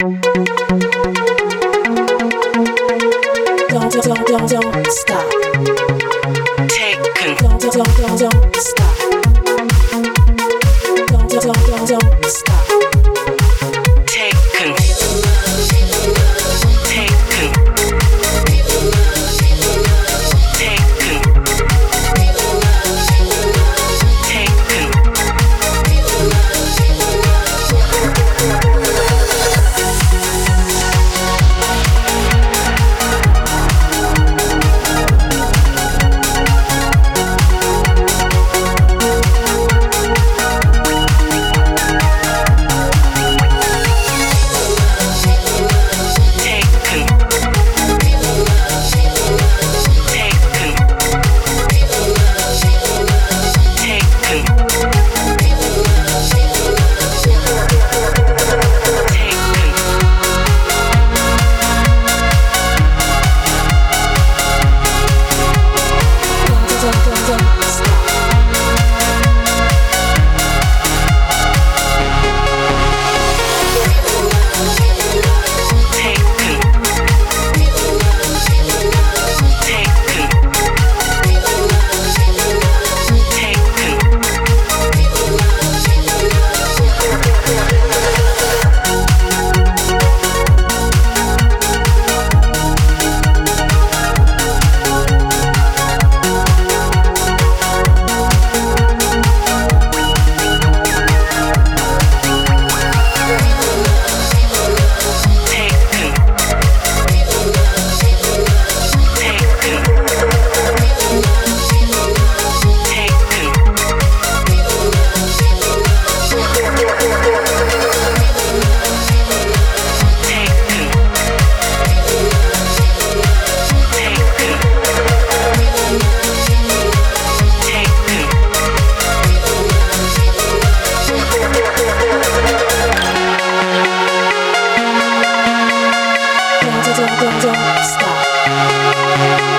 Don't, don't, don't, don't stop. Take control. Don't, don't, don't, don't stop. Música